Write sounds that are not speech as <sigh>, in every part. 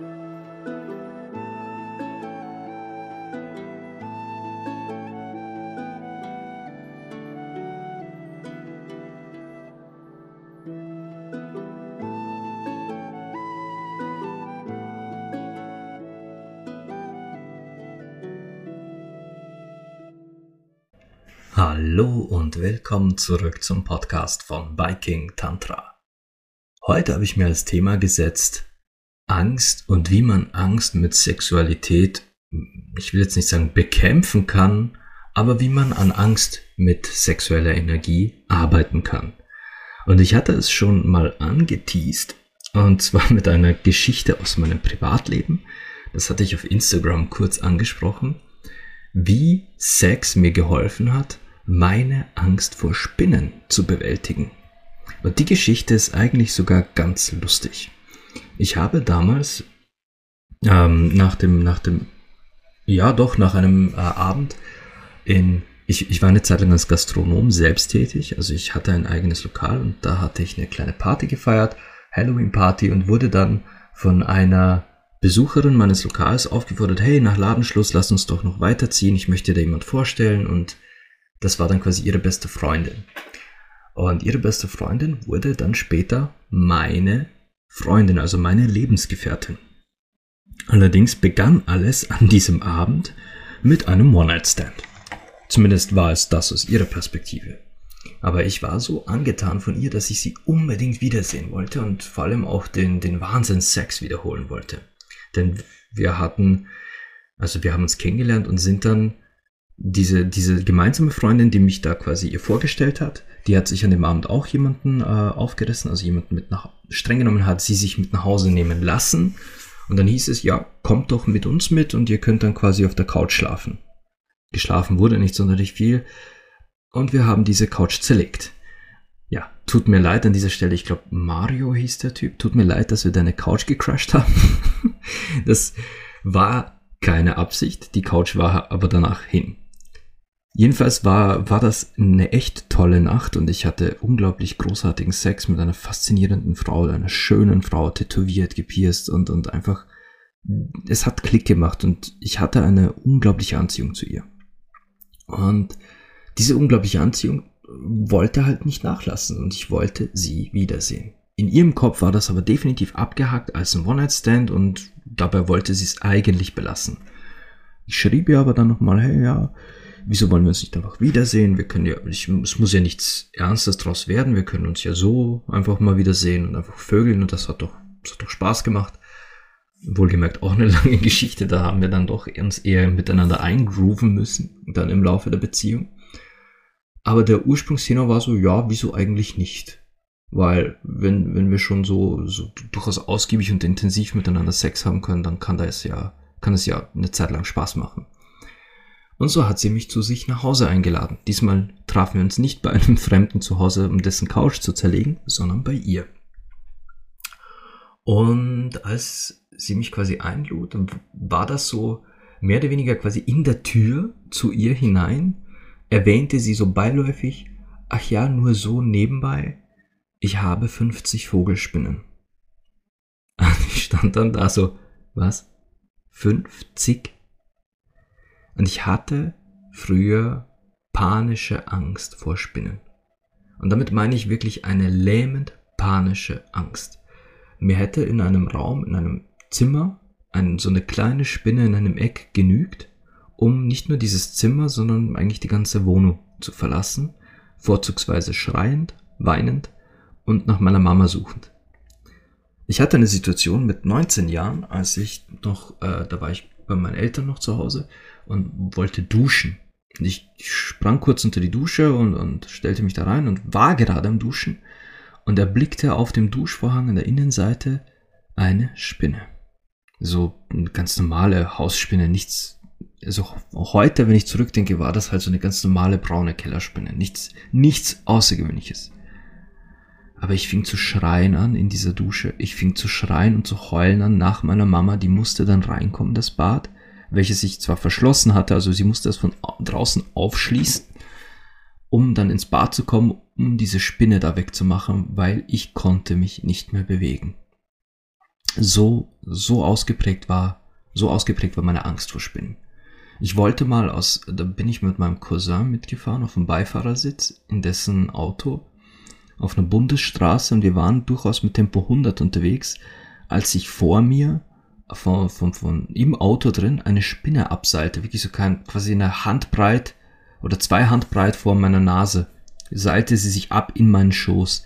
Hallo und willkommen zurück zum Podcast von Biking Tantra. Heute habe ich mir als Thema gesetzt Angst und wie man Angst mit Sexualität, ich will jetzt nicht sagen bekämpfen kann, aber wie man an Angst mit sexueller Energie arbeiten kann. Und ich hatte es schon mal angeteased, und zwar mit einer Geschichte aus meinem Privatleben. Das hatte ich auf Instagram kurz angesprochen, wie Sex mir geholfen hat, meine Angst vor Spinnen zu bewältigen. Und die Geschichte ist eigentlich sogar ganz lustig. Ich habe damals ähm, nach dem, nach dem, ja doch, nach einem äh, Abend in, ich, ich war eine Zeit lang als Gastronom selbst tätig, also ich hatte ein eigenes Lokal und da hatte ich eine kleine Party gefeiert, Halloween-Party und wurde dann von einer Besucherin meines Lokals aufgefordert, hey, nach Ladenschluss lass uns doch noch weiterziehen, ich möchte dir jemand vorstellen und das war dann quasi ihre beste Freundin. Und ihre beste Freundin wurde dann später meine Freundin, also meine Lebensgefährtin. Allerdings begann alles an diesem Abend mit einem One-Night-Stand. Zumindest war es das aus ihrer Perspektive. Aber ich war so angetan von ihr, dass ich sie unbedingt wiedersehen wollte und vor allem auch den, den Wahnsinnssex wiederholen wollte. Denn wir hatten, also wir haben uns kennengelernt und sind dann diese, diese gemeinsame Freundin, die mich da quasi ihr vorgestellt hat, die hat sich an dem Abend auch jemanden äh, aufgerissen, also jemanden mit nach, streng genommen hat sie sich mit nach Hause nehmen lassen. Und dann hieß es, ja, kommt doch mit uns mit und ihr könnt dann quasi auf der Couch schlafen. Geschlafen wurde nicht sonderlich viel und wir haben diese Couch zerlegt. Ja, tut mir leid an dieser Stelle, ich glaube Mario hieß der Typ, tut mir leid, dass wir deine Couch gecrashed haben. <laughs> das war keine Absicht, die Couch war aber danach hin. Jedenfalls war, war das eine echt tolle Nacht und ich hatte unglaublich großartigen Sex mit einer faszinierenden Frau, einer schönen Frau, tätowiert, gepierst und, und einfach, es hat Klick gemacht und ich hatte eine unglaubliche Anziehung zu ihr. Und diese unglaubliche Anziehung wollte halt nicht nachlassen und ich wollte sie wiedersehen. In ihrem Kopf war das aber definitiv abgehakt als ein One-Night-Stand und dabei wollte sie es eigentlich belassen. Ich schrieb ihr aber dann nochmal, hey ja, wieso wollen wir uns nicht einfach wiedersehen? Wir können ja, ich, es muss ja nichts Ernstes draus werden. Wir können uns ja so einfach mal wiedersehen und einfach vögeln und das hat doch, das hat doch Spaß gemacht. Wohlgemerkt auch eine <laughs> lange Geschichte, da haben wir dann doch uns eher miteinander eingrooven müssen, dann im Laufe der Beziehung. Aber der Ursprungsthema war so, ja, wieso eigentlich nicht? Weil, wenn, wenn wir schon so, so durchaus ausgiebig und intensiv miteinander Sex haben können, dann kann das ja, kann es ja eine Zeit lang Spaß machen. Und so hat sie mich zu sich nach Hause eingeladen. Diesmal trafen wir uns nicht bei einem <laughs> Fremden zu Hause, um dessen Couch zu zerlegen, sondern bei ihr. Und als sie mich quasi einlud, war das so mehr oder weniger quasi in der Tür zu ihr hinein, erwähnte sie so beiläufig, ach ja, nur so nebenbei, ich habe 50 Vogelspinnen. <laughs> ich stand dann da so, was? 50 und ich hatte früher panische Angst vor Spinnen. Und damit meine ich wirklich eine lähmend panische Angst. Mir hätte in einem Raum, in einem Zimmer, ein, so eine kleine Spinne in einem Eck genügt, um nicht nur dieses Zimmer, sondern eigentlich die ganze Wohnung zu verlassen, vorzugsweise schreiend, weinend und nach meiner Mama suchend. Ich hatte eine Situation mit 19 Jahren, als ich noch, äh, da war ich bei meinen Eltern noch zu Hause und wollte duschen. Und ich sprang kurz unter die Dusche und, und stellte mich da rein und war gerade am Duschen und erblickte auf dem Duschvorhang an der Innenseite eine Spinne. So eine ganz normale Hausspinne, nichts. Also heute, wenn ich zurückdenke, war das halt so eine ganz normale braune Kellerspinne. Nichts, nichts Außergewöhnliches. Aber ich fing zu schreien an in dieser Dusche. Ich fing zu schreien und zu heulen an nach meiner Mama. Die musste dann reinkommen, das Bad welches sich zwar verschlossen hatte, also sie musste es von draußen aufschließen, um dann ins Bad zu kommen, um diese Spinne da wegzumachen, weil ich konnte mich nicht mehr bewegen. so, so ausgeprägt war, so ausgeprägt war meine Angst vor Spinnen. Ich wollte mal aus, da bin ich mit meinem Cousin mitgefahren auf dem Beifahrersitz in dessen Auto auf einer Bundesstraße und wir waren durchaus mit Tempo 100 unterwegs, als sich vor mir von, von, von im Auto drin eine Spinne abseilte, wirklich so kein, quasi eine Handbreit oder zwei Handbreit vor meiner Nase, seilte sie sich ab in meinen Schoß.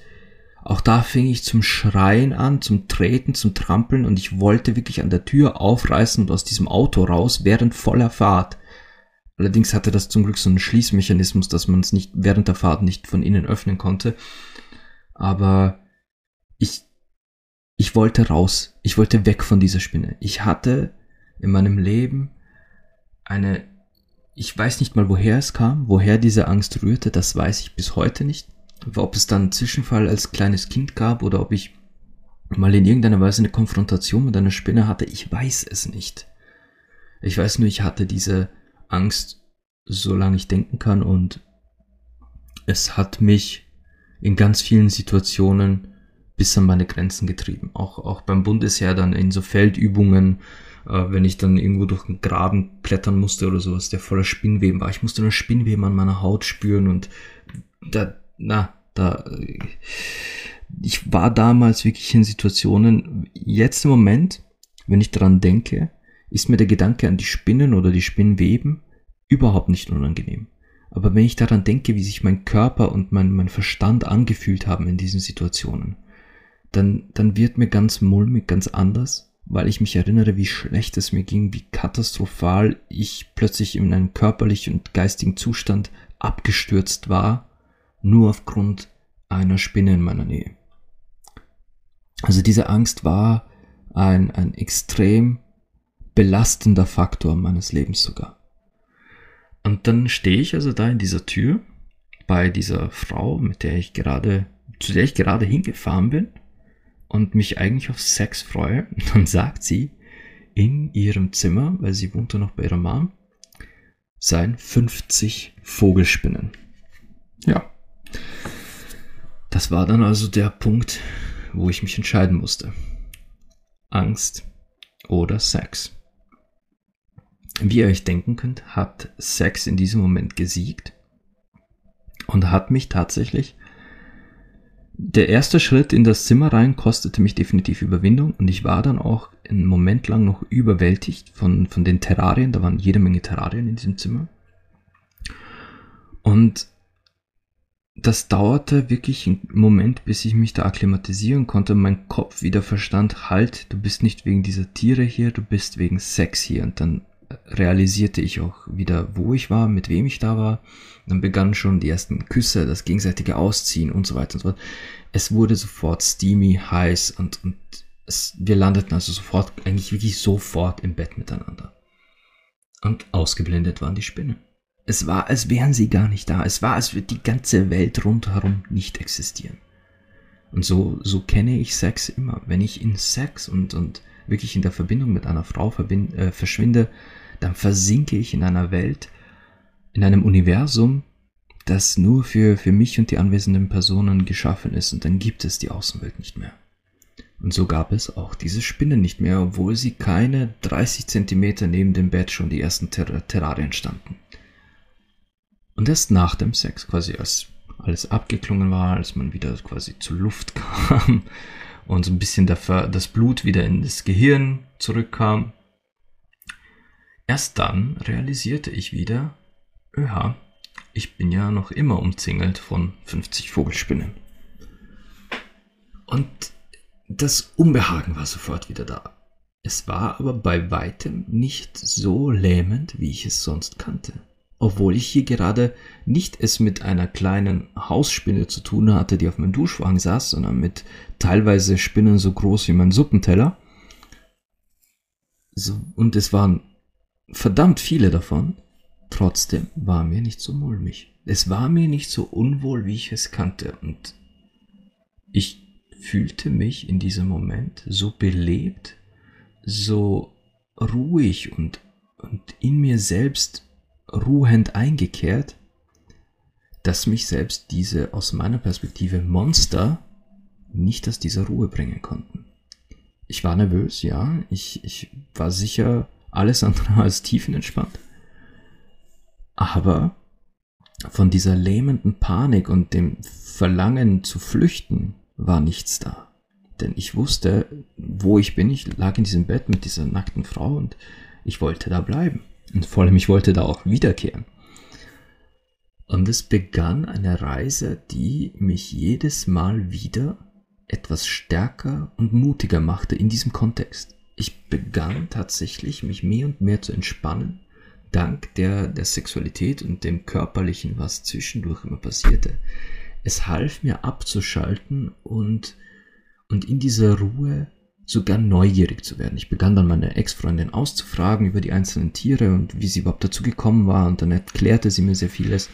Auch da fing ich zum Schreien an, zum Treten, zum Trampeln und ich wollte wirklich an der Tür aufreißen und aus diesem Auto raus während voller Fahrt. Allerdings hatte das zum Glück so einen Schließmechanismus, dass man es nicht während der Fahrt nicht von innen öffnen konnte. Aber ich wollte raus. Ich wollte weg von dieser Spinne. Ich hatte in meinem Leben eine, ich weiß nicht mal woher es kam, woher diese Angst rührte, das weiß ich bis heute nicht. Ob es dann einen Zwischenfall als kleines Kind gab oder ob ich mal in irgendeiner Weise eine Konfrontation mit einer Spinne hatte, ich weiß es nicht. Ich weiß nur, ich hatte diese Angst, solange ich denken kann und es hat mich in ganz vielen Situationen bis an meine Grenzen getrieben. Auch, auch beim Bundesheer dann in so Feldübungen, äh, wenn ich dann irgendwo durch einen Graben klettern musste oder sowas, der voller Spinnweben war. Ich musste nur Spinnweben an meiner Haut spüren und da, na, da, ich war damals wirklich in Situationen, jetzt im Moment, wenn ich daran denke, ist mir der Gedanke an die Spinnen oder die Spinnweben überhaupt nicht unangenehm. Aber wenn ich daran denke, wie sich mein Körper und mein, mein Verstand angefühlt haben in diesen Situationen, dann, dann wird mir ganz mulmig, ganz anders, weil ich mich erinnere, wie schlecht es mir ging, wie katastrophal ich plötzlich in einem körperlichen und geistigen Zustand abgestürzt war, nur aufgrund einer Spinne in meiner Nähe. Also diese Angst war ein, ein extrem belastender Faktor meines Lebens sogar. Und dann stehe ich also da in dieser Tür bei dieser Frau, mit der ich gerade, zu der ich gerade hingefahren bin und mich eigentlich auf Sex freue. Und <laughs> dann sagt sie in ihrem Zimmer, weil sie wohnte noch bei ihrer Mom, seien 50 Vogelspinnen. Ja. Das war dann also der Punkt, wo ich mich entscheiden musste. Angst oder Sex. Wie ihr euch denken könnt, hat Sex in diesem Moment gesiegt und hat mich tatsächlich der erste Schritt in das Zimmer rein kostete mich definitiv Überwindung und ich war dann auch einen Moment lang noch überwältigt von, von den Terrarien. Da waren jede Menge Terrarien in diesem Zimmer. Und das dauerte wirklich einen Moment, bis ich mich da akklimatisieren konnte, mein Kopf wieder verstand, halt, du bist nicht wegen dieser Tiere hier, du bist wegen Sex hier. Und dann realisierte ich auch wieder, wo ich war, mit wem ich da war. Dann begannen schon die ersten Küsse, das gegenseitige Ausziehen und so weiter und so fort. Es wurde sofort steamy, heiß und, und es, wir landeten also sofort, eigentlich wirklich sofort im Bett miteinander. Und ausgeblendet waren die Spinnen. Es war, als wären sie gar nicht da. Es war, als würde die ganze Welt rundherum nicht existieren. Und so, so kenne ich Sex immer. Wenn ich in Sex und, und wirklich in der Verbindung mit einer Frau verbind, äh, verschwinde, dann versinke ich in einer Welt, in einem Universum, das nur für, für mich und die anwesenden Personen geschaffen ist und dann gibt es die Außenwelt nicht mehr. Und so gab es auch diese Spinne nicht mehr, obwohl sie keine 30 Zentimeter neben dem Bett schon die ersten Ter Terrarien standen. Und erst nach dem Sex, quasi als alles abgeklungen war, als man wieder quasi zur Luft <laughs> kam und so ein bisschen das Blut wieder in das Gehirn zurückkam, Erst dann realisierte ich wieder, ja, ich bin ja noch immer umzingelt von 50 Vogelspinnen. Und das Unbehagen war sofort wieder da. Es war aber bei weitem nicht so lähmend, wie ich es sonst kannte. Obwohl ich hier gerade nicht es mit einer kleinen Hausspinne zu tun hatte, die auf meinem Duschwagen saß, sondern mit teilweise Spinnen so groß wie mein Suppenteller. So, und es waren verdammt viele davon. Trotzdem war mir nicht so mulmig. Es war mir nicht so unwohl, wie ich es kannte. Und ich fühlte mich in diesem Moment so belebt, so ruhig und, und in mir selbst ruhend eingekehrt, dass mich selbst diese aus meiner Perspektive Monster nicht aus dieser Ruhe bringen konnten. ich war nervös, ja. Ich, ich war sicher alles andere <laughs> als tiefenentspannt. Aber von dieser lähmenden Panik und dem Verlangen zu flüchten war nichts da. Denn ich wusste, wo ich bin. Ich lag in diesem Bett mit dieser nackten Frau und ich wollte da bleiben. Und vor allem, ich wollte da auch wiederkehren. Und es begann eine Reise, die mich jedes Mal wieder etwas stärker und mutiger machte in diesem Kontext. Ich begann tatsächlich, mich mehr und mehr zu entspannen, dank der, der Sexualität und dem Körperlichen, was zwischendurch immer passierte. Es half mir abzuschalten und, und in dieser Ruhe sogar neugierig zu werden. Ich begann dann meine Ex-Freundin auszufragen über die einzelnen Tiere und wie sie überhaupt dazu gekommen war und dann erklärte sie mir sehr vieles.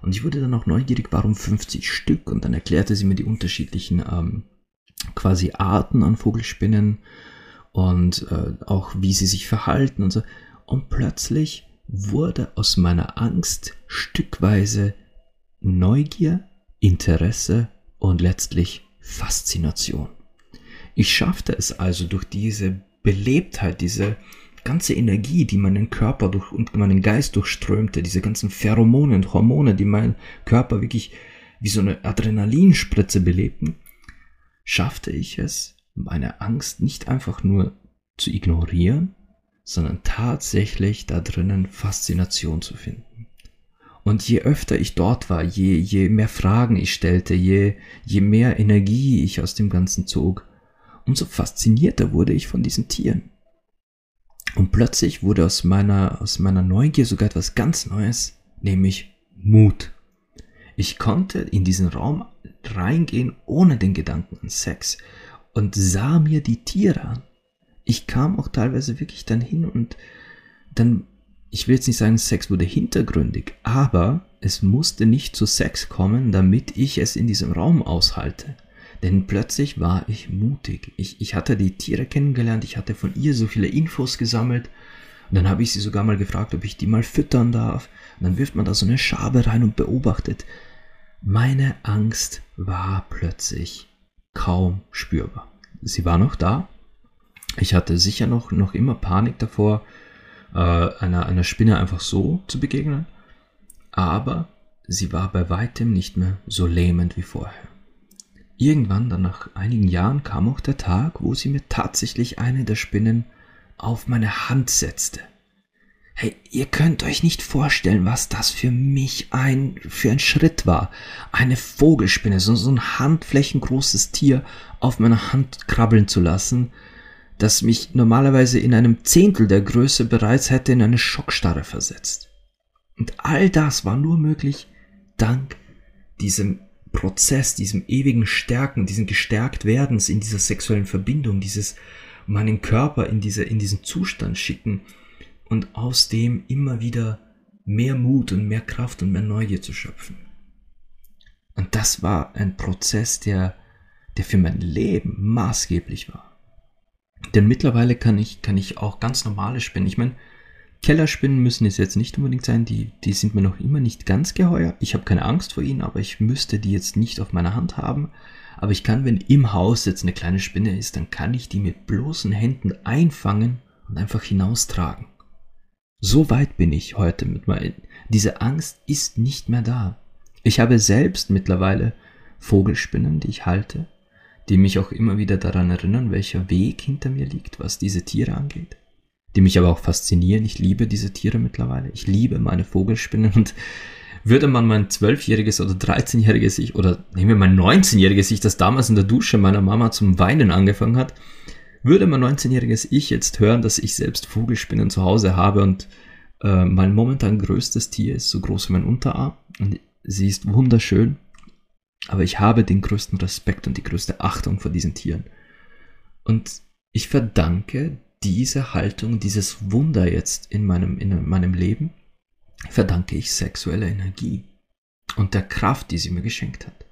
Und ich wurde dann auch neugierig, warum 50 Stück und dann erklärte sie mir die unterschiedlichen ähm, quasi Arten an Vogelspinnen und äh, auch wie sie sich verhalten und so. Und plötzlich wurde aus meiner Angst stückweise Neugier, Interesse und letztlich Faszination. Ich schaffte es also durch diese Belebtheit, diese ganze Energie, die meinen Körper durch und meinen Geist durchströmte, diese ganzen Pheromone und Hormone, die meinen Körper wirklich wie so eine Adrenalinspritze belebten, schaffte ich es, meine Angst nicht einfach nur zu ignorieren, sondern tatsächlich da drinnen Faszination zu finden. Und je öfter ich dort war, je, je mehr Fragen ich stellte, je, je mehr Energie ich aus dem Ganzen zog, umso faszinierter wurde ich von diesen Tieren. Und plötzlich wurde aus meiner, aus meiner Neugier sogar etwas ganz Neues, nämlich Mut. Ich konnte in diesen Raum reingehen ohne den Gedanken an Sex und sah mir die Tiere an. Ich kam auch teilweise wirklich dann hin und dann, ich will jetzt nicht sagen, Sex wurde hintergründig, aber es musste nicht zu Sex kommen, damit ich es in diesem Raum aushalte. Denn plötzlich war ich mutig. Ich, ich hatte die Tiere kennengelernt, ich hatte von ihr so viele Infos gesammelt. Und dann habe ich sie sogar mal gefragt, ob ich die mal füttern darf. Und dann wirft man da so eine Schabe rein und beobachtet. Meine Angst war plötzlich kaum spürbar. Sie war noch da. Ich hatte sicher noch, noch immer Panik davor, äh, einer, einer Spinne einfach so zu begegnen. Aber sie war bei weitem nicht mehr so lähmend wie vorher. Irgendwann, dann nach einigen Jahren, kam auch der Tag, wo sie mir tatsächlich eine der Spinnen auf meine Hand setzte. Hey, ihr könnt euch nicht vorstellen, was das für mich ein, für ein Schritt war. Eine Vogelspinne, so, so ein handflächengroßes Tier auf meiner Hand krabbeln zu lassen, das mich normalerweise in einem Zehntel der Größe bereits hätte in eine Schockstarre versetzt. Und all das war nur möglich dank diesem Prozess, diesem ewigen Stärken, diesen gestärkt Werdens in dieser sexuellen Verbindung, dieses meinen Körper in, diese, in diesen Zustand schicken und aus dem immer wieder mehr Mut und mehr Kraft und mehr Neugier zu schöpfen. Und das war ein Prozess, der, der für mein Leben maßgeblich war. Denn mittlerweile kann ich, kann ich auch ganz normale Spinnen. Ich meine, Kellerspinnen müssen es jetzt nicht unbedingt sein, die, die sind mir noch immer nicht ganz geheuer. Ich habe keine Angst vor ihnen, aber ich müsste die jetzt nicht auf meiner Hand haben. Aber ich kann, wenn im Haus jetzt eine kleine Spinne ist, dann kann ich die mit bloßen Händen einfangen und einfach hinaustragen. So weit bin ich heute mit meinen. Diese Angst ist nicht mehr da. Ich habe selbst mittlerweile Vogelspinnen, die ich halte, die mich auch immer wieder daran erinnern, welcher Weg hinter mir liegt, was diese Tiere angeht die mich aber auch faszinieren. Ich liebe diese Tiere mittlerweile. Ich liebe meine Vogelspinnen und würde man mein zwölfjähriges oder 13-jähriges Ich oder nehmen wir mein 19-jähriges Ich, das damals in der Dusche meiner Mama zum Weinen angefangen hat, würde mein 19-jähriges Ich jetzt hören, dass ich selbst Vogelspinnen zu Hause habe und äh, mein momentan größtes Tier ist so groß wie mein Unterarm und sie ist wunderschön, aber ich habe den größten Respekt und die größte Achtung vor diesen Tieren. Und ich verdanke diese Haltung, dieses Wunder jetzt in meinem, in meinem Leben verdanke ich sexueller Energie und der Kraft, die sie mir geschenkt hat.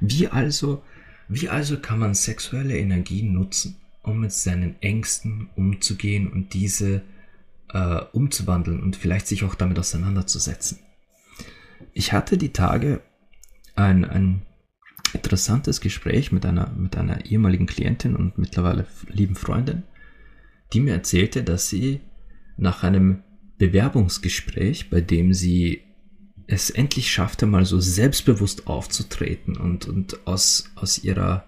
Wie also, wie also kann man sexuelle Energie nutzen, um mit seinen Ängsten umzugehen und diese äh, umzuwandeln und vielleicht sich auch damit auseinanderzusetzen? Ich hatte die Tage ein, ein, interessantes Gespräch mit einer, mit einer ehemaligen Klientin und mittlerweile lieben Freundin, die mir erzählte, dass sie nach einem Bewerbungsgespräch, bei dem sie es endlich schaffte, mal so selbstbewusst aufzutreten und, und aus, aus, ihrer,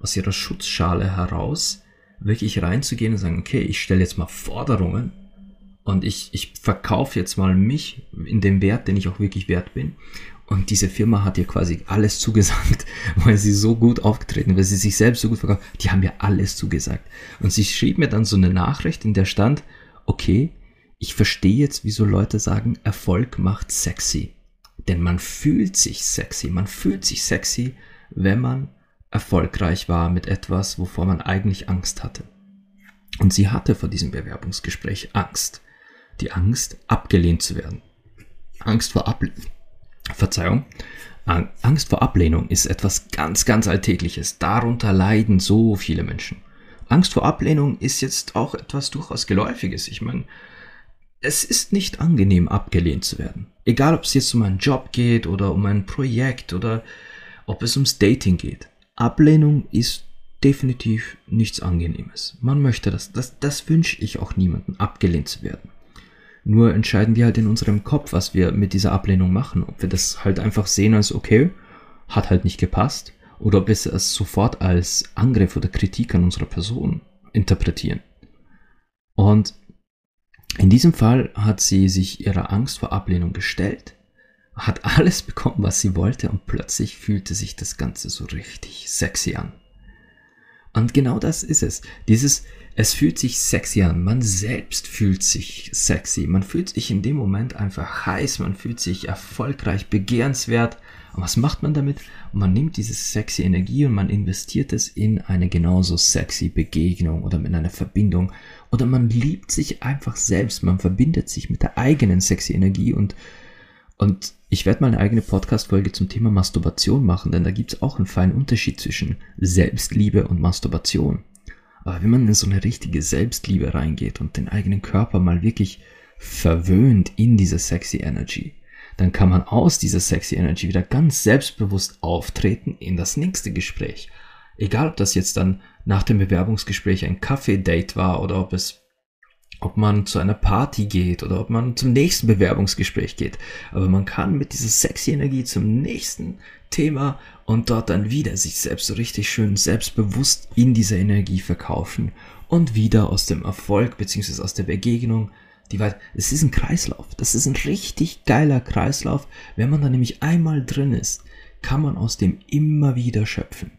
aus ihrer Schutzschale heraus wirklich reinzugehen und sagen, okay, ich stelle jetzt mal Forderungen und ich, ich verkaufe jetzt mal mich in dem Wert, den ich auch wirklich wert bin. Und diese Firma hat ihr quasi alles zugesagt, <laughs> weil sie so gut aufgetreten, weil sie sich selbst so gut verkauft. Die haben mir alles zugesagt. Und sie schrieb mir dann so eine Nachricht, in der stand, okay, ich verstehe jetzt, wieso Leute sagen, Erfolg macht sexy. Denn man fühlt sich sexy. Man fühlt sich sexy, wenn man erfolgreich war mit etwas, wovor man eigentlich Angst hatte. Und sie hatte vor diesem Bewerbungsgespräch Angst. Die Angst, abgelehnt zu werden. Angst vor Ablehnung. Verzeihung. Angst vor Ablehnung ist etwas ganz, ganz Alltägliches. Darunter leiden so viele Menschen. Angst vor Ablehnung ist jetzt auch etwas durchaus Geläufiges. Ich meine, es ist nicht angenehm, abgelehnt zu werden. Egal, ob es jetzt um einen Job geht oder um ein Projekt oder ob es ums Dating geht. Ablehnung ist definitiv nichts Angenehmes. Man möchte das. Das, das wünsche ich auch niemandem, abgelehnt zu werden. Nur entscheiden wir halt in unserem Kopf, was wir mit dieser Ablehnung machen. Ob wir das halt einfach sehen als okay, hat halt nicht gepasst, oder ob wir es sofort als Angriff oder Kritik an unserer Person interpretieren. Und in diesem Fall hat sie sich ihrer Angst vor Ablehnung gestellt, hat alles bekommen, was sie wollte und plötzlich fühlte sich das Ganze so richtig sexy an. Und genau das ist es. Dieses, es fühlt sich sexy an. Man selbst fühlt sich sexy. Man fühlt sich in dem Moment einfach heiß. Man fühlt sich erfolgreich, begehrenswert. Und was macht man damit? Man nimmt diese sexy Energie und man investiert es in eine genauso sexy Begegnung oder in eine Verbindung. Oder man liebt sich einfach selbst. Man verbindet sich mit der eigenen sexy Energie und und ich werde mal eine eigene Podcast-Folge zum Thema Masturbation machen, denn da gibt es auch einen feinen Unterschied zwischen Selbstliebe und Masturbation. Aber wenn man in so eine richtige Selbstliebe reingeht und den eigenen Körper mal wirklich verwöhnt in diese sexy Energy, dann kann man aus dieser sexy Energy wieder ganz selbstbewusst auftreten in das nächste Gespräch. Egal, ob das jetzt dann nach dem Bewerbungsgespräch ein Kaffee-Date war oder ob es ob man zu einer Party geht oder ob man zum nächsten Bewerbungsgespräch geht. Aber man kann mit dieser sexy Energie zum nächsten Thema und dort dann wieder sich selbst so richtig schön selbstbewusst in dieser Energie verkaufen und wieder aus dem Erfolg beziehungsweise aus der Begegnung die weit es ist ein Kreislauf. Das ist ein richtig geiler Kreislauf. Wenn man da nämlich einmal drin ist, kann man aus dem immer wieder schöpfen.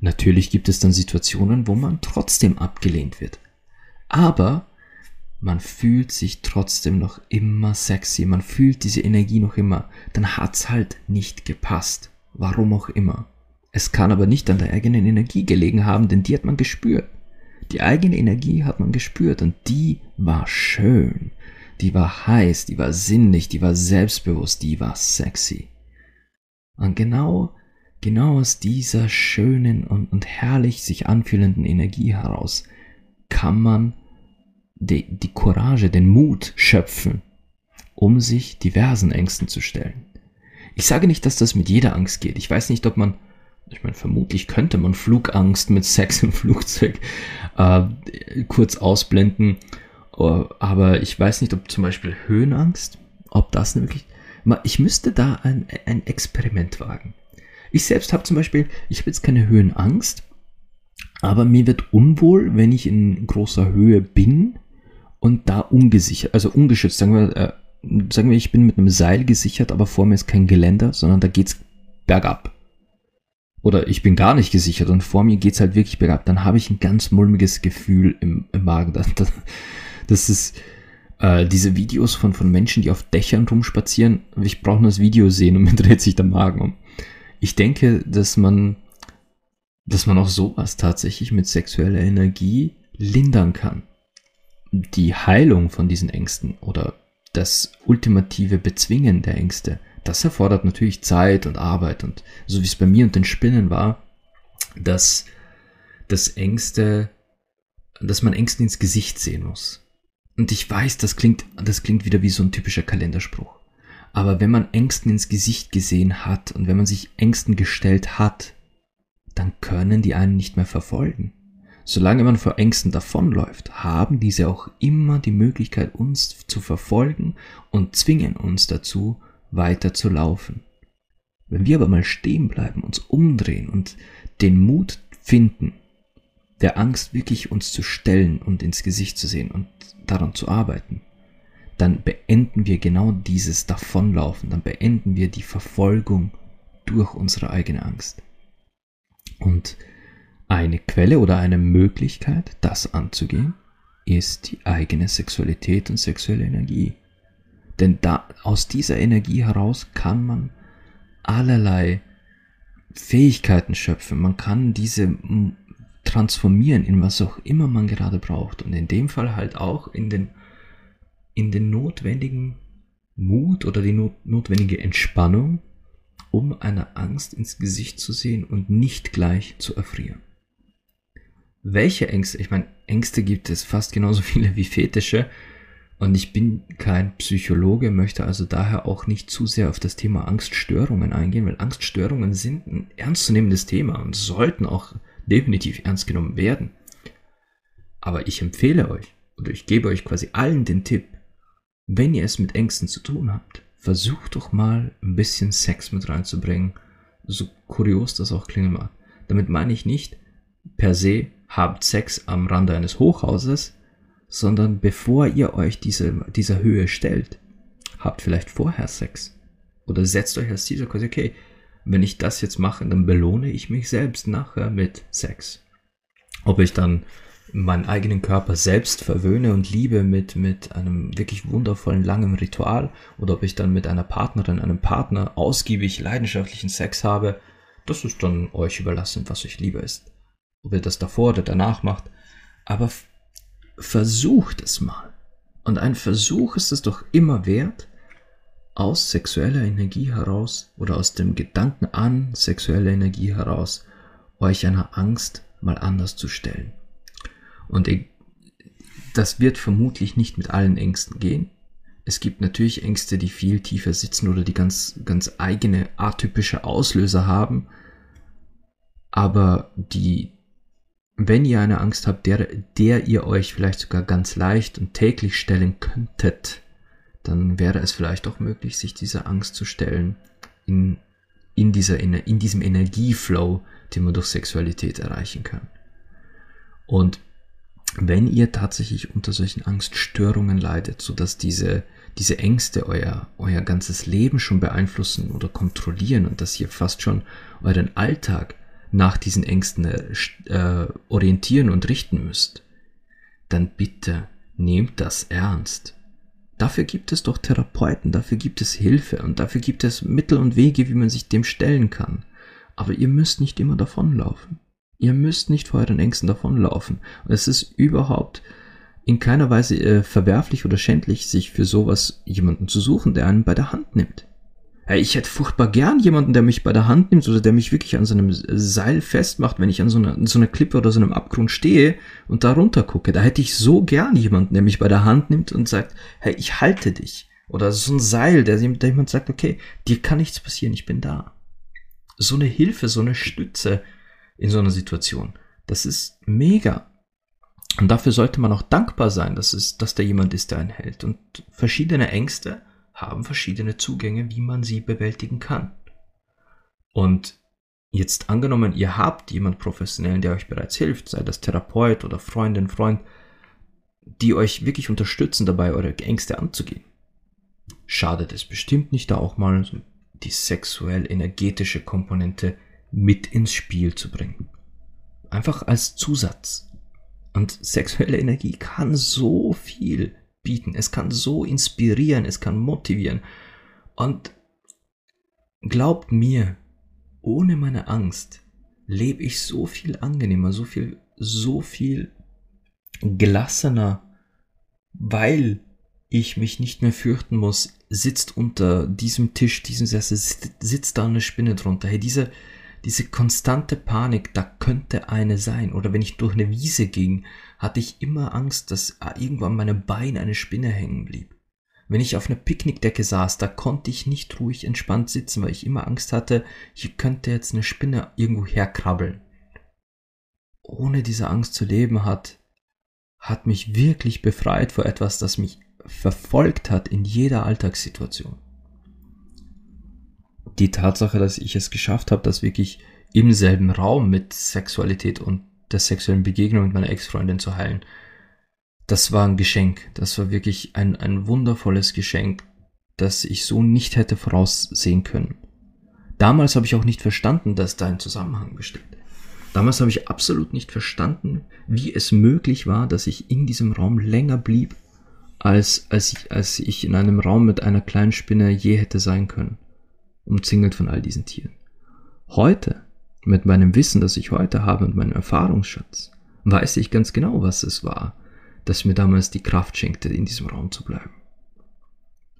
Natürlich gibt es dann Situationen, wo man trotzdem abgelehnt wird. Aber man fühlt sich trotzdem noch immer sexy, man fühlt diese Energie noch immer, dann hat's halt nicht gepasst. Warum auch immer. Es kann aber nicht an der eigenen Energie gelegen haben, denn die hat man gespürt. Die eigene Energie hat man gespürt und die war schön. Die war heiß, die war sinnlich, die war selbstbewusst, die war sexy. Und genau, genau aus dieser schönen und, und herrlich sich anfühlenden Energie heraus kann man die, die Courage, den Mut schöpfen, um sich diversen Ängsten zu stellen. Ich sage nicht, dass das mit jeder Angst geht. Ich weiß nicht, ob man, ich meine, vermutlich könnte man Flugangst mit Sex im Flugzeug äh, kurz ausblenden, uh, aber ich weiß nicht, ob zum Beispiel Höhenangst, ob das wirklich, ich müsste da ein, ein Experiment wagen. Ich selbst habe zum Beispiel, ich habe jetzt keine Höhenangst, aber mir wird unwohl, wenn ich in großer Höhe bin und da ungesichert, also ungeschützt, sagen wir, äh, sagen wir, ich bin mit einem Seil gesichert, aber vor mir ist kein Geländer, sondern da geht's bergab. Oder ich bin gar nicht gesichert und vor mir geht's halt wirklich bergab. Dann habe ich ein ganz mulmiges Gefühl im, im Magen. <laughs> Das, das, das ist äh, diese Videos von, von Menschen, die auf Dächern rumspazieren. Ich brauche nur das Video sehen und <laughs> mir dreht sich der Magen um. Ich denke, dass man, dass man auch sowas tatsächlich mit sexueller Energie lindern kann die Heilung von diesen Ängsten oder das ultimative Bezwingen der Ängste, das erfordert natürlich Zeit und Arbeit und so wie es bei mir und den Spinnen war, dass das Ängste, dass man Ängsten ins Gesicht sehen muss. Und ich weiß, das klingt, das klingt wieder wie so ein typischer Kalenderspruch. Aber wenn man Ängsten ins Gesicht gesehen hat und wenn man sich Ängsten gestellt hat, dann können die einen nicht mehr verfolgen. Solange man vor Ängsten davonläuft, haben diese auch immer die Möglichkeit, uns zu verfolgen und zwingen uns dazu, weiter zu laufen. Wenn wir aber mal stehen bleiben, uns umdrehen und den Mut finden, der Angst wirklich uns zu stellen und ins Gesicht zu sehen und daran zu arbeiten, dann beenden wir genau dieses Davonlaufen, dann beenden wir die Verfolgung durch unsere eigene Angst. Und eine Quelle oder eine Möglichkeit, das anzugehen, ist die eigene Sexualität und sexuelle Energie. Denn da, aus dieser Energie heraus kann man allerlei Fähigkeiten schöpfen. Man kann diese transformieren in was auch immer man gerade braucht. Und in dem Fall halt auch in den, in den notwendigen Mut oder die not, notwendige Entspannung, um einer Angst ins Gesicht zu sehen und nicht gleich zu erfrieren. Welche Ängste? Ich meine, Ängste gibt es fast genauso <laughs> viele wie Fetische. Und ich bin kein Psychologe, möchte also daher auch nicht zu sehr auf das Thema Angststörungen eingehen, weil Angststörungen sind ein ernstzunehmendes Thema und sollten auch definitiv ernst genommen werden. Aber ich empfehle euch, oder ich gebe euch quasi allen den Tipp, wenn ihr es mit Ängsten zu tun habt, versucht doch mal ein bisschen Sex mit reinzubringen, so kurios das auch klingen mag. Damit meine ich nicht per se, habt Sex am Rande eines Hochhauses, sondern bevor ihr euch diese, dieser Höhe stellt, habt vielleicht vorher Sex. Oder setzt euch als Ziel okay, wenn ich das jetzt mache, dann belohne ich mich selbst nachher mit Sex. Ob ich dann meinen eigenen Körper selbst verwöhne und liebe mit, mit einem wirklich wundervollen langen Ritual oder ob ich dann mit einer Partnerin, einem Partner ausgiebig leidenschaftlichen Sex habe, das ist dann euch überlassen, was euch lieber ist. Ob ihr das davor oder danach macht. Aber versucht es mal. Und ein Versuch ist es doch immer wert, aus sexueller Energie heraus oder aus dem Gedanken an sexuelle Energie heraus euch einer Angst mal anders zu stellen. Und das wird vermutlich nicht mit allen Ängsten gehen. Es gibt natürlich Ängste, die viel tiefer sitzen oder die ganz, ganz eigene atypische Auslöser haben. Aber die, wenn ihr eine Angst habt, der, der ihr euch vielleicht sogar ganz leicht und täglich stellen könntet, dann wäre es vielleicht auch möglich, sich dieser Angst zu stellen in, in, dieser, in diesem Energieflow, den man durch Sexualität erreichen kann. Und wenn ihr tatsächlich unter solchen Angststörungen leidet, sodass diese, diese Ängste euer, euer ganzes Leben schon beeinflussen oder kontrollieren und dass ihr fast schon euren Alltag nach diesen Ängsten äh, orientieren und richten müsst, dann bitte nehmt das ernst. Dafür gibt es doch Therapeuten, dafür gibt es Hilfe und dafür gibt es Mittel und Wege, wie man sich dem stellen kann. Aber ihr müsst nicht immer davonlaufen. Ihr müsst nicht vor euren Ängsten davonlaufen. Und es ist überhaupt in keiner Weise äh, verwerflich oder schändlich, sich für sowas jemanden zu suchen, der einen bei der Hand nimmt. Ich hätte furchtbar gern jemanden, der mich bei der Hand nimmt oder der mich wirklich an so einem Seil festmacht, wenn ich an so einer, so einer Klippe oder so einem Abgrund stehe und da runter gucke. Da hätte ich so gern jemanden, der mich bei der Hand nimmt und sagt, hey, ich halte dich. Oder so ein Seil, der, der jemand sagt, okay, dir kann nichts passieren, ich bin da. So eine Hilfe, so eine Stütze in so einer Situation. Das ist mega. Und dafür sollte man auch dankbar sein, dass es, dass da jemand ist, der einen hält. Und verschiedene Ängste haben verschiedene Zugänge, wie man sie bewältigen kann. Und jetzt angenommen, ihr habt jemand professionellen, der euch bereits hilft, sei das Therapeut oder Freundin, Freund, die euch wirklich unterstützen dabei, eure Ängste anzugehen. Schadet es bestimmt nicht, da auch mal die sexuell-energetische Komponente mit ins Spiel zu bringen. Einfach als Zusatz. Und sexuelle Energie kann so viel bieten. Es kann so inspirieren, es kann motivieren. Und glaubt mir, ohne meine Angst lebe ich so viel angenehmer, so viel, so viel gelassener, weil ich mich nicht mehr fürchten muss, sitzt unter diesem Tisch, diesem Sessel, sitzt da eine Spinne drunter. Hey, diese, diese konstante Panik, da könnte eine sein. Oder wenn ich durch eine Wiese ging, hatte ich immer Angst, dass irgendwann meinem Bein eine Spinne hängen blieb. Wenn ich auf einer Picknickdecke saß, da konnte ich nicht ruhig entspannt sitzen, weil ich immer Angst hatte, hier könnte jetzt eine Spinne irgendwo herkrabbeln. ohne diese Angst zu leben hat, hat mich wirklich befreit vor etwas, das mich verfolgt hat in jeder Alltagssituation. Die Tatsache, dass ich es geschafft habe, das wirklich im selben Raum mit Sexualität und der sexuellen Begegnung mit meiner Ex-Freundin zu heilen, das war ein Geschenk. Das war wirklich ein, ein wundervolles Geschenk, das ich so nicht hätte voraussehen können. Damals habe ich auch nicht verstanden, dass da ein Zusammenhang besteht. Damals habe ich absolut nicht verstanden, wie es möglich war, dass ich in diesem Raum länger blieb, als, als, ich, als ich in einem Raum mit einer kleinen Spinne je hätte sein können, umzingelt von all diesen Tieren. Heute, mit meinem Wissen, das ich heute habe und meinem Erfahrungsschatz, weiß ich ganz genau, was es war, das mir damals die Kraft schenkte, in diesem Raum zu bleiben.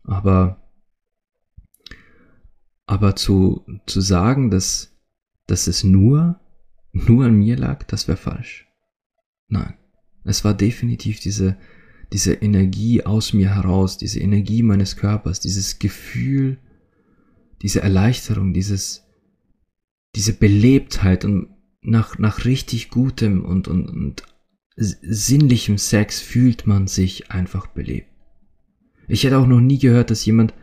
Aber, aber zu, zu sagen, dass, dass es nur, nur an mir lag, das wäre falsch. Nein. Es war definitiv diese, diese Energie aus mir heraus, diese Energie meines Körpers, dieses Gefühl, diese Erleichterung, dieses, diese Belebtheit und nach, nach richtig gutem und, und, und sinnlichem Sex fühlt man sich einfach belebt. Ich hätte auch noch nie gehört, dass jemand,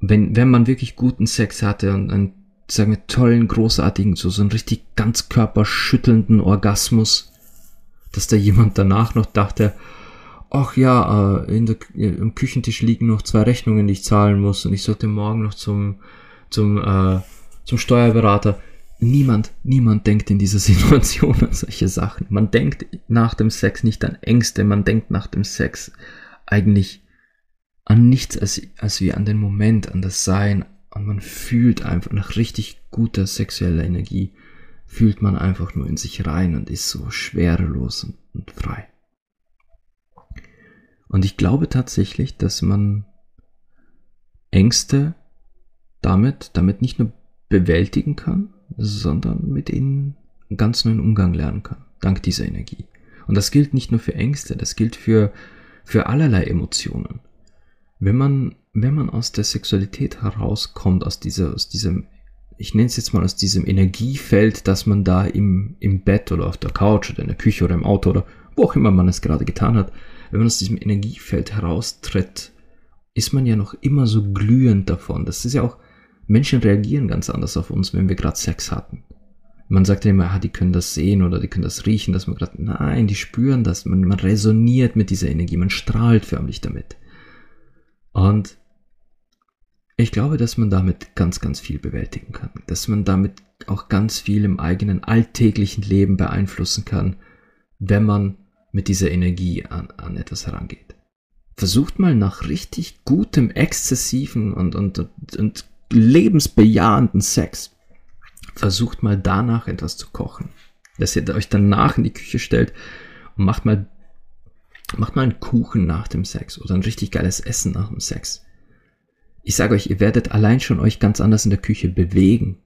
wenn, wenn man wirklich guten Sex hatte und einen, sagen wir, tollen, großartigen, so, so einen richtig ganz körperschüttelnden Orgasmus, dass da jemand danach noch dachte, ach ja, äh, in der, im Küchentisch liegen noch zwei Rechnungen, die ich zahlen muss und ich sollte morgen noch zum, zum, äh, zum Steuerberater. Niemand, niemand denkt in dieser <laughs> Situation an solche Sachen. Man denkt nach dem Sex nicht an Ängste, man denkt nach dem Sex eigentlich an nichts als, als wie an den Moment, an das Sein. Und man fühlt einfach nach richtig guter sexueller Energie, fühlt man einfach nur in sich rein und ist so schwerelos und, und frei. Und ich glaube tatsächlich, dass man Ängste damit, damit nicht nur bewältigen kann, sondern mit ihnen einen ganz neuen Umgang lernen kann, dank dieser Energie. Und das gilt nicht nur für Ängste, das gilt für, für allerlei Emotionen wenn man, wenn man aus der Sexualität herauskommt, aus dieser, aus diesem, ich nenne es jetzt mal aus diesem Energiefeld, dass man da im, im Bett oder auf der Couch oder in der Küche oder im Auto oder wo auch immer man es gerade getan hat, wenn man aus diesem Energiefeld heraustritt, ist man ja noch immer so glühend davon. Das ist ja auch, Menschen reagieren ganz anders auf uns, wenn wir gerade Sex hatten. Man sagt ja immer, ah, die können das sehen oder die können das riechen, dass man gerade, nein, die spüren das, man, man resoniert mit dieser Energie, man strahlt förmlich damit. Und ich glaube, dass man damit ganz, ganz viel bewältigen kann. Dass man damit auch ganz viel im eigenen alltäglichen Leben beeinflussen kann, wenn man mit dieser Energie an, an etwas herangeht. Versucht mal nach richtig gutem, exzessiven und, und, und lebensbejahenden Sex. Versucht mal danach etwas zu kochen. Dass ihr euch danach in die Küche stellt und macht mal Macht mal einen Kuchen nach dem Sex oder ein richtig geiles Essen nach dem Sex. Ich sage euch, ihr werdet allein schon euch ganz anders in der Küche bewegen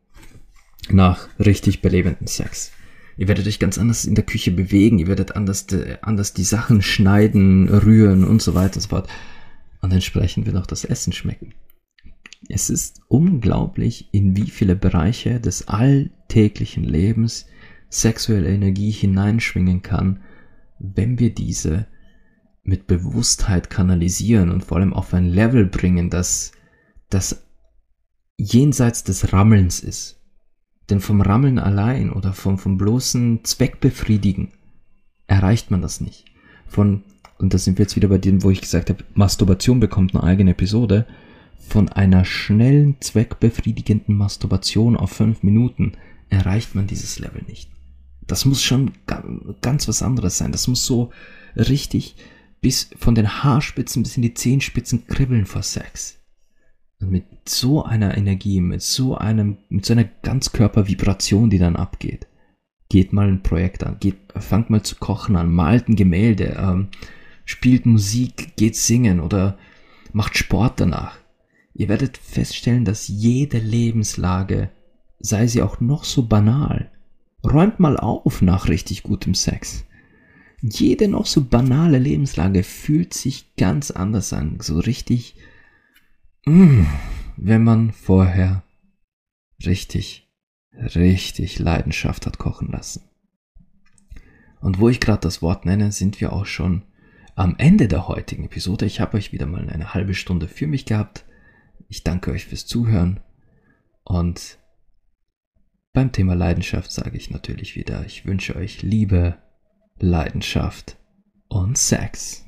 nach richtig belebenden Sex. Ihr werdet euch ganz anders in der Küche bewegen, ihr werdet anders, anders die Sachen schneiden, rühren und so weiter und so fort. Und entsprechend wird auch das Essen schmecken. Es ist unglaublich, in wie viele Bereiche des alltäglichen Lebens sexuelle Energie hineinschwingen kann, wenn wir diese mit Bewusstheit kanalisieren und vor allem auf ein Level bringen, das, das jenseits des Rammelns ist. Denn vom Rammeln allein oder vom, vom bloßen Zweckbefriedigen erreicht man das nicht. Von, und da sind wir jetzt wieder bei dem, wo ich gesagt habe, Masturbation bekommt eine eigene Episode, von einer schnellen, zweckbefriedigenden Masturbation auf fünf Minuten erreicht man dieses Level nicht. Das muss schon ganz was anderes sein. Das muss so richtig bis von den Haarspitzen bis in die Zehenspitzen kribbeln vor Sex. Und mit so einer Energie, mit so einem, mit so einer Ganzkörpervibration, die dann abgeht, geht mal ein Projekt an, geht, fangt mal zu kochen an, malt ein Gemälde, ähm, spielt Musik, geht singen oder macht Sport danach. Ihr werdet feststellen, dass jede Lebenslage, sei sie auch noch so banal, räumt mal auf nach richtig gutem Sex jede noch so banale Lebenslage fühlt sich ganz anders an. So richtig, mm, wenn man vorher richtig, richtig Leidenschaft hat kochen lassen. Und wo ich gerade das Wort nenne, sind wir auch schon am Ende der heutigen Episode. Ich habe euch wieder mal eine halbe Stunde für mich gehabt. Ich danke euch fürs Zuhören und beim Thema Leidenschaft sage ich natürlich wieder, ich wünsche euch Liebe, Leidenschaft und Sex.